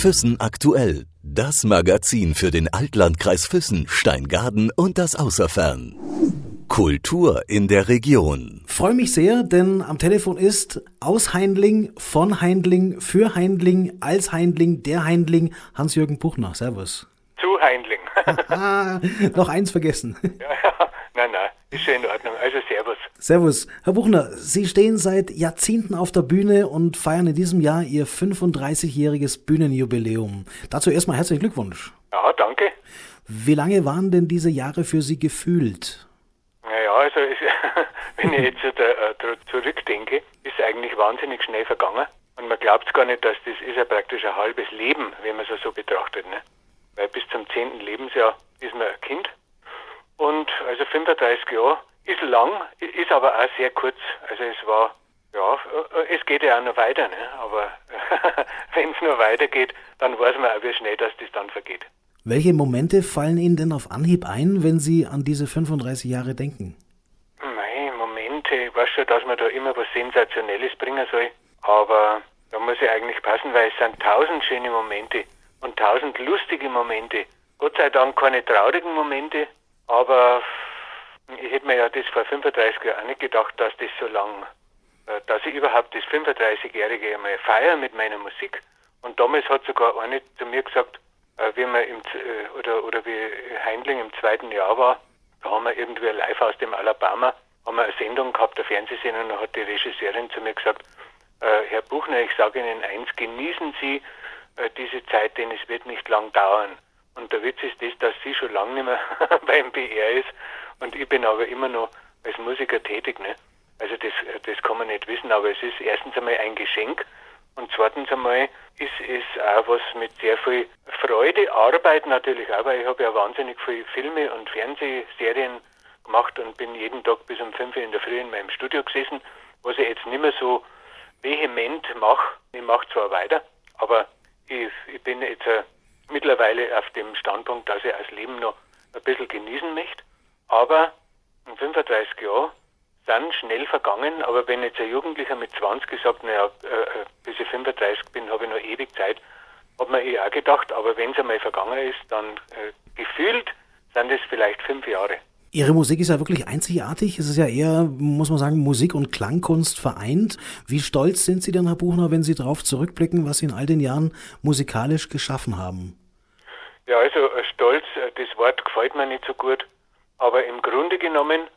Füssen aktuell. Das Magazin für den Altlandkreis Füssen, Steingaden und das Außerfern. Kultur in der Region. Freue mich sehr, denn am Telefon ist aus Heindling, von Heindling, für Heindling, als Heindling, der Heindling, Hans-Jürgen Buchner. Servus. Zu Heindling. ah, noch eins vergessen. ja, ja. Nein, nein, ist schon in Ordnung. Also Servus. Servus. Herr Buchner, Sie stehen seit Jahrzehnten auf der Bühne und feiern in diesem Jahr Ihr 35-jähriges Bühnenjubiläum. Dazu erstmal herzlichen Glückwunsch. Ja, danke. Wie lange waren denn diese Jahre für Sie gefühlt? Naja, also ist, wenn ich jetzt äh, zurückdenke, ist eigentlich wahnsinnig schnell vergangen. Und man glaubt gar nicht, dass das ist ja praktisch ein halbes Leben, wenn man es so betrachtet. Ne? Weil bis zum 10. Lebensjahr ist man ein Kind und also 35 Jahre ist lang, ist aber auch sehr kurz. Also es war, ja, es geht ja auch noch weiter, ne? aber wenn es nur weitergeht, dann weiß man auch, wie schnell das, das dann vergeht. Welche Momente fallen Ihnen denn auf Anhieb ein, wenn Sie an diese 35 Jahre denken? Nein, Momente, ich weiß schon, dass man da immer was Sensationelles bringen soll, aber da muss ich eigentlich passen, weil es sind tausend schöne Momente und tausend lustige Momente. Gott sei Dank keine traurigen Momente, aber ich hätte mir ja das vor 35 Jahren nicht gedacht, dass das so lang, äh, dass ich überhaupt das 35-Jährige einmal feiere mit meiner Musik. Und damals hat sogar eine zu mir gesagt, äh, wie wir im, äh, oder, oder wie Heindling im zweiten Jahr war, da haben wir irgendwie live aus dem Alabama, haben wir eine Sendung gehabt, eine Fernsehsendung, und da hat die Regisseurin zu mir gesagt, Herr Buchner, ich sage Ihnen eins, genießen Sie diese Zeit, denn es wird nicht lang dauern. Und der Witz ist das, dass sie schon lange nicht mehr beim BR ist und ich bin aber immer noch als Musiker tätig. Ne? Also das, das kann man nicht wissen, aber es ist erstens einmal ein Geschenk und zweitens einmal ist es auch was mit sehr viel Freude, Arbeit natürlich auch, weil ich habe ja wahnsinnig viele Filme und Fernsehserien gemacht und bin jeden Tag bis um 5 Uhr in der Früh in meinem Studio gesessen, was ich jetzt nicht mehr so vehement mache. Ich mache zwar weiter, aber ich, ich bin jetzt mittlerweile auf dem Standpunkt, dass ich das Leben noch ein bisschen genießen möchte. Aber in 35 Jahren sind schnell vergangen, aber wenn jetzt ein Jugendlicher mit 20 gesagt, naja, äh, äh, bis ich 35 bin, habe ich noch ewig Zeit, hat man eh auch gedacht, aber wenn es einmal vergangen ist, dann äh, gefühlt sind es vielleicht fünf Jahre. Ihre Musik ist ja wirklich einzigartig. Es ist ja eher, muss man sagen, Musik und Klangkunst vereint. Wie stolz sind Sie denn, Herr Buchner, wenn Sie darauf zurückblicken, was Sie in all den Jahren musikalisch geschaffen haben? Ja, also äh, stolz, das Wort gefällt mir nicht so gut. Aber im Grunde genommen,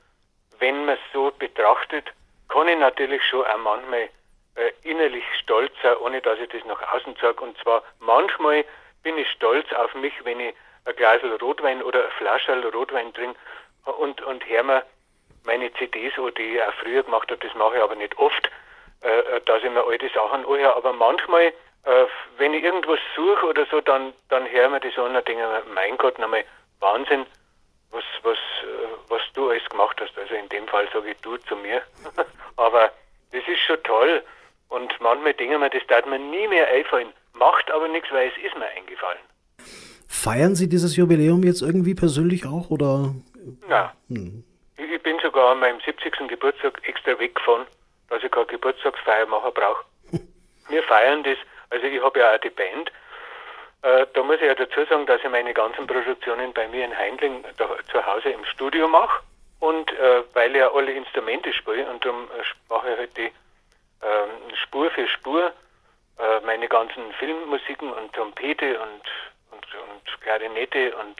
wenn man es so betrachtet, kann ich natürlich schon auch manchmal äh, innerlich stolz sein, ohne dass ich das nach außen sage. Und zwar manchmal bin ich stolz auf mich, wenn ich ein Glas Rotwein oder ein Flascherl Rotwein trinke und, und höre mir meine CDs, die ich auch früher gemacht habe, das mache ich aber nicht oft, äh, dass ich mir alte Sachen anhöre. Aber manchmal, äh, wenn ich irgendwas suche oder so, dann, dann höre ich mir das an und denke mir, mein Gott, nochmal Wahnsinn, was, was, äh, was du alles gemacht hast. Also in dem Fall sage ich du zu mir. aber das ist schon toll. Und manchmal denke ich mir, das darf mir nie mehr einfallen. Macht aber nichts, weil es ist mir eingefallen. Feiern Sie dieses Jubiläum jetzt irgendwie persönlich auch oder Nein. Hm. Ich bin sogar an meinem 70. Geburtstag extra weggefahren, dass ich keine Geburtstagsfeier machen brauche. Wir feiern das, also ich habe ja auch die Band. Äh, da muss ich ja dazu sagen, dass ich meine ganzen Produktionen bei mir in Heindling da, zu Hause im Studio mache. Und äh, weil ich ja alle Instrumente spiele und darum äh, mache ich halt die ähm, Spur für Spur äh, meine ganzen Filmmusiken und Trompete und, und, und Klarinette und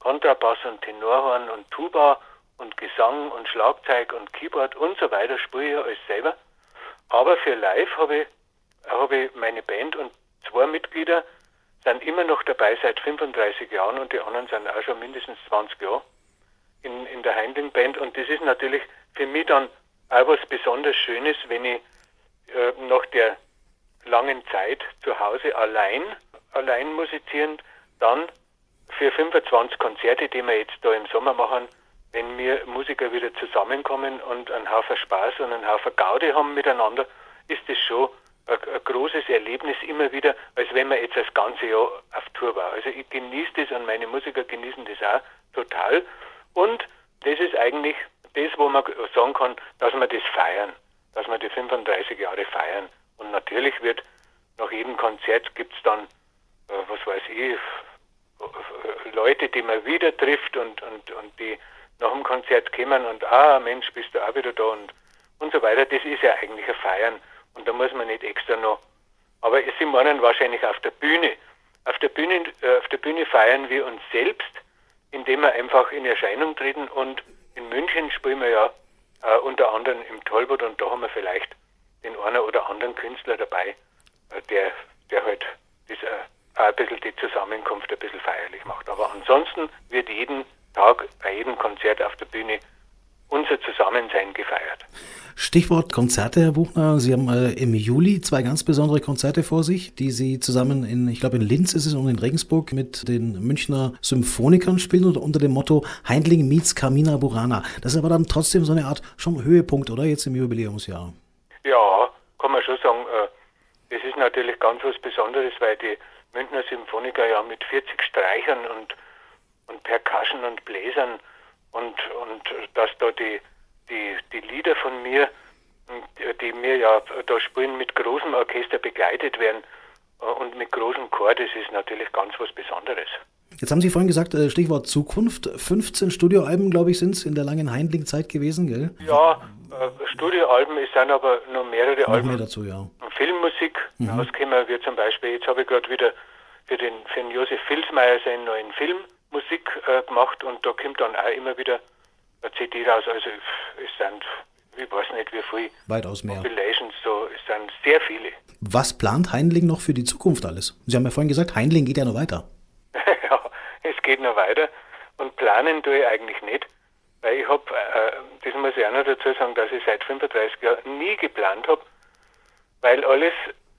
Kontrabass und Tenorhorn und Tuba und Gesang und Schlagzeug und Keyboard und so weiter spiele ich ja alles selber. Aber für live habe ich, hab ich meine Band und zwei Mitglieder sind immer noch dabei seit 35 Jahren und die anderen sind auch schon mindestens 20 Jahre in, in der Heindling Band. Und das ist natürlich für mich dann auch was besonders Schönes, wenn ich äh, nach der langen Zeit zu Hause allein, allein musizierend, dann für 25 Konzerte, die wir jetzt da im Sommer machen, wenn wir Musiker wieder zusammenkommen und einen Haufen Spaß und einen Haufen Gaude haben miteinander, ist das schon ein, großes Erlebnis immer wieder, als wenn man jetzt das ganze Jahr auf Tour war. Also ich genieße das und meine Musiker genießen das auch total. Und das ist eigentlich das, wo man sagen kann, dass wir das feiern, dass wir die 35 Jahre feiern. Und natürlich wird nach jedem Konzert gibt es dann was weiß ich, Leute, die man wieder trifft und, und, und die nach dem Konzert kommen und ah Mensch, bist du auch wieder da und, und so weiter, das ist ja eigentlich ein Feiern und da muss man nicht extra noch. Aber sie meinen wahrscheinlich auf der Bühne. Auf der Bühne, äh, auf der Bühne feiern wir uns selbst, indem wir einfach in Erscheinung treten und in München spielen wir ja äh, unter anderem im Tollwood und da haben wir vielleicht den einen oder anderen Künstler dabei, äh, der, der halt das äh, ein bisschen die Zusammenkunft ein bisschen feierlich macht. Aber ansonsten wird jeden Tag bei jedem Konzert auf der Zusammensein gefeiert. Stichwort Konzerte, Herr Buchner. Sie haben äh, im Juli zwei ganz besondere Konzerte vor sich, die Sie zusammen in, ich glaube in Linz ist es und in Regensburg mit den Münchner Symphonikern spielen und unter dem Motto Heindling meets Carmina Burana. Das ist aber dann trotzdem so eine Art schon Höhepunkt, oder? Jetzt im Jubiläumsjahr. Ja, kann man schon sagen. Äh, es ist natürlich ganz was Besonderes, weil die Münchner Symphoniker ja mit 40 Streichern und, und Percussion und Bläsern und, und dass da die, die, die Lieder von mir, die mir ja da spielen, mit großem Orchester begleitet werden äh, und mit großem Chor, das ist natürlich ganz was Besonderes. Jetzt haben Sie vorhin gesagt, äh, Stichwort Zukunft. 15 Studioalben, glaube ich, sind es in der langen Heindling-Zeit gewesen, gell? Ja, äh, Studioalben, es sind aber noch mehrere noch Alben. Mehr dazu, ja. Filmmusik mhm. rausgekommen wir zum Beispiel, jetzt habe ich gerade wieder für den, für den Josef Filsmeier seinen neuen Film Musik äh, gemacht und da kommt dann auch immer wieder eine CD raus. Also es sind, ich weiß nicht wie viel. Weitaus mehr. Compilations, so, es sind sehr viele. Was plant Heinling noch für die Zukunft alles? Sie haben ja vorhin gesagt, Heinling geht ja noch weiter. ja, es geht noch weiter und planen tue ich eigentlich nicht. Weil ich habe, äh, das muss ich auch noch dazu sagen, dass ich seit 35 Jahren nie geplant habe, weil alles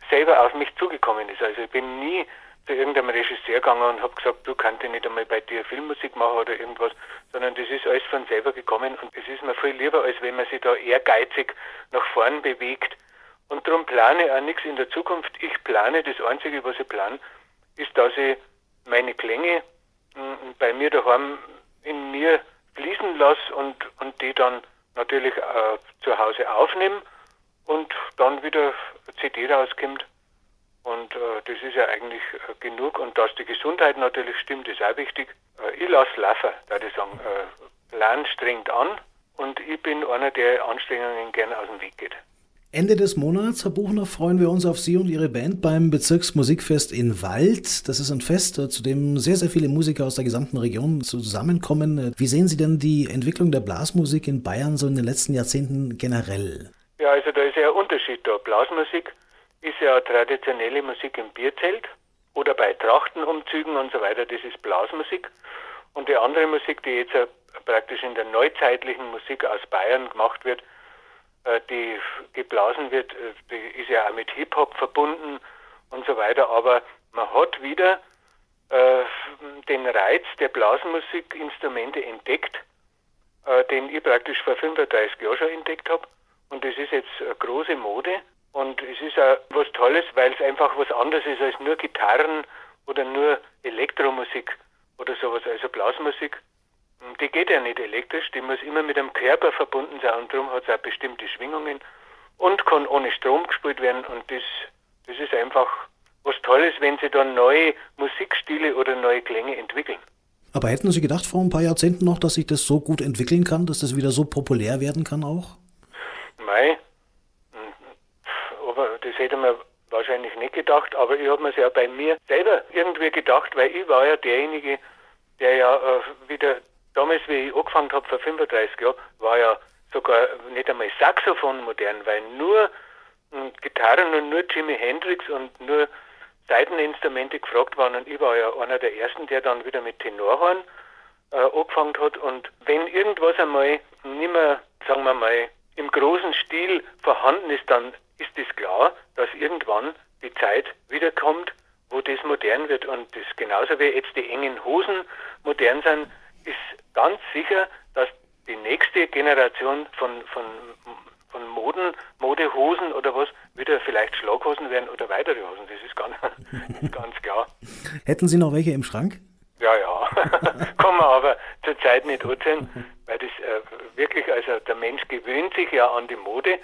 selber auf mich zugekommen ist. Also ich bin nie zu irgendeinem Regisseur gegangen und habe gesagt, du kannst nicht einmal bei dir Filmmusik machen oder irgendwas, sondern das ist alles von selber gekommen und es ist mir viel lieber, als wenn man sich da ehrgeizig nach vorn bewegt. Und darum plane ich auch nichts in der Zukunft. Ich plane, das Einzige, was ich plane, ist, dass ich meine Klänge mm, bei mir daheim in mir fließen lasse und, und die dann natürlich äh, zu Hause aufnehme und dann wieder CD rauskommt und äh, das ist ja eigentlich äh, genug. Und dass die Gesundheit natürlich stimmt, ist auch wichtig. Äh, ich lasse laufen, da ich sagen. Äh, Plan strengt an und ich bin einer, der Anstrengungen gerne aus dem Weg geht. Ende des Monats, Herr Buchner, freuen wir uns auf Sie und Ihre Band beim Bezirksmusikfest in Wald. Das ist ein Fest, äh, zu dem sehr, sehr viele Musiker aus der gesamten Region zusammenkommen. Wie sehen Sie denn die Entwicklung der Blasmusik in Bayern so in den letzten Jahrzehnten generell? Ja, also da ist ja ein Unterschied da. Blasmusik ist ja traditionelle Musik im Bierzelt oder bei Trachtenumzügen und so weiter, das ist Blasmusik. Und die andere Musik, die jetzt praktisch in der neuzeitlichen Musik aus Bayern gemacht wird, äh, die geblasen wird, äh, die ist ja auch mit Hip-Hop verbunden und so weiter. Aber man hat wieder äh, den Reiz der Blasmusikinstrumente entdeckt, äh, den ich praktisch vor 35 Jahren schon entdeckt habe. Und das ist jetzt eine große Mode. Und es ist auch was Tolles, weil es einfach was anderes ist als nur Gitarren oder nur Elektromusik oder sowas, also Blasmusik. Die geht ja nicht elektrisch, die muss immer mit dem Körper verbunden sein und darum hat es auch bestimmte Schwingungen und kann ohne Strom gespielt werden und das, das ist einfach was Tolles, wenn sie dann neue Musikstile oder neue Klänge entwickeln. Aber hätten Sie gedacht vor ein paar Jahrzehnten noch, dass sich das so gut entwickeln kann, dass das wieder so populär werden kann auch? Mei, das hätte man wahrscheinlich nicht gedacht, aber ich habe mir es ja bei mir selber irgendwie gedacht, weil ich war ja derjenige, der ja äh, wieder damals, wie ich angefangen habe vor 35 Jahren, war ja sogar nicht einmal Saxophon modern, weil nur äh, Gitarren und nur Jimi Hendrix und nur Seiteninstrumente gefragt waren und ich war ja einer der ersten, der dann wieder mit Tenorhorn äh, angefangen hat und wenn irgendwas einmal nicht mehr, sagen wir mal, im großen Stil vorhanden ist, dann ist es klar, dass irgendwann die Zeit wiederkommt, wo das modern wird. Und das genauso wie jetzt die engen Hosen modern sind, ist ganz sicher, dass die nächste Generation von, von, von Moden, Modehosen oder was, wieder vielleicht Schlaghosen werden oder weitere Hosen. Das ist ganz, ganz klar. Hätten Sie noch welche im Schrank? Ja, ja. Kann man aber zurzeit nicht erzählen, weil das äh, wirklich, also der Mensch gewöhnt sich ja an die Mode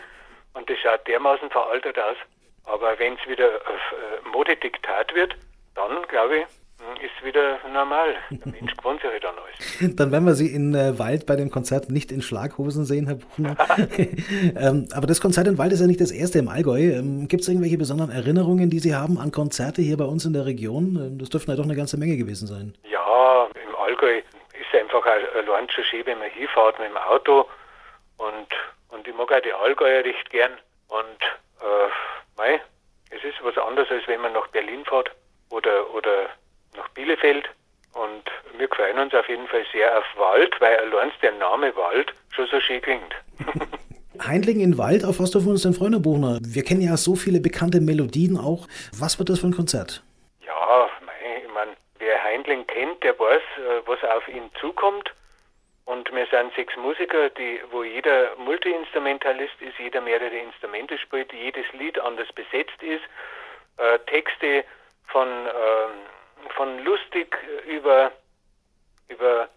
und das schaut dermaßen veraltet aus. Aber wenn es wieder auf äh, Modediktat wird, dann glaube ich, ist wieder normal. Der Mensch gewohnt sich halt an alles. Dann werden wir Sie in äh, Wald bei dem Konzert nicht in Schlaghosen sehen, Herr Buchner. ähm, aber das Konzert in Wald ist ja nicht das erste im Allgäu. Ähm, Gibt es irgendwelche besonderen Erinnerungen, die Sie haben an Konzerte hier bei uns in der Region? Ähm, das dürften ja doch eine ganze Menge gewesen sein. Ja, im Allgäu ist einfach allein schon schön, wenn man hinfährt mit dem Auto. Und ich mag auch die Allgäuer recht gern. Und äh, mei, es ist was anderes, als wenn man nach Berlin fährt oder, oder nach Bielefeld. Und wir freuen uns auf jeden Fall sehr auf Wald, weil allein der Name Wald schon so schön klingt. Heindling in Wald, auf was dürfen wir uns denn freuen, Buchner? Wir kennen ja so viele bekannte Melodien auch. Was wird das für ein Konzert? Ja, ich meine, wer Heindling kennt, der weiß, äh, was auf ihn zukommt. Und wir sind sechs Musiker, die, wo jeder Multiinstrumentalist ist, jeder mehrere Instrumente spielt, jedes Lied anders besetzt ist, äh, Texte von äh, von lustig über, über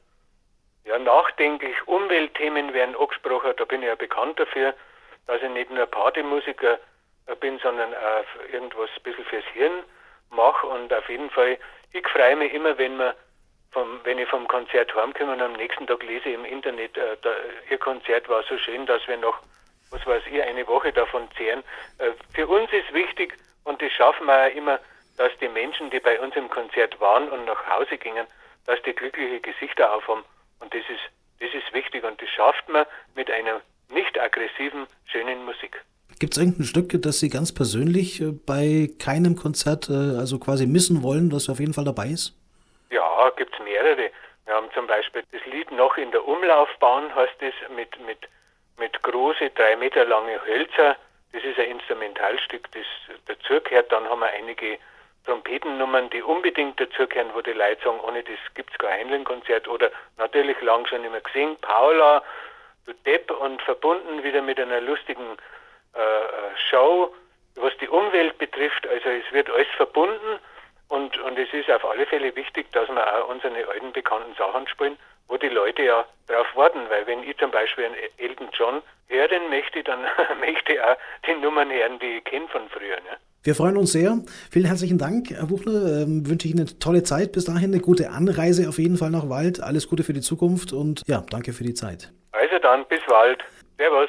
ja, nachdenklich Umweltthemen werden angesprochen. Da bin ich ja bekannt dafür, dass ich nicht nur Partymusiker bin, sondern auch irgendwas ein bisschen fürs Hirn mache. Und auf jeden Fall, ich freue mich immer, wenn man vom, wenn ich vom Konzert heimkomme und am nächsten Tag lese ich im Internet, äh, da, ihr Konzert war so schön, dass wir noch, was weiß ich, eine Woche davon zehren. Äh, für uns ist wichtig, und das schaffen wir auch immer, dass die Menschen, die bei uns im Konzert waren und nach Hause gingen, dass die glückliche Gesichter aufhaben. Und das ist, das ist wichtig und das schafft man mit einer nicht aggressiven, schönen Musik. Gibt es irgendein Stück, das Sie ganz persönlich äh, bei keinem Konzert äh, also quasi missen wollen, das auf jeden Fall dabei ist? Gibt es mehrere. Wir haben zum Beispiel das Lied noch in der Umlaufbahn, heißt es, mit, mit, mit große, drei Meter lange Hölzer. Das ist ein Instrumentalstück, das dazugehört. Dann haben wir einige Trompetennummern, die unbedingt dazugehören, wo die Leute sagen, ohne das gibt es kein Heinlein-Konzert. Oder natürlich lang schon immer gesehen, Paula, du Depp und verbunden wieder mit einer lustigen äh, Show, was die Umwelt betrifft. Also es wird alles verbunden und, und es ist auf alle Fälle wichtig, dass wir auch unsere alten bekannten Sachen spielen, wo die Leute ja drauf warten. Weil wenn ich zum Beispiel einen Elton John hören möchte, dann möchte ich auch die Nummern hören, die ich kenne von früher. Ne? Wir freuen uns sehr. Vielen herzlichen Dank, Herr Buchner. Ähm, wünsche ich Ihnen eine tolle Zeit bis dahin, eine gute Anreise auf jeden Fall nach Wald. Alles Gute für die Zukunft und ja, danke für die Zeit. Also dann, bis Wald. Servus.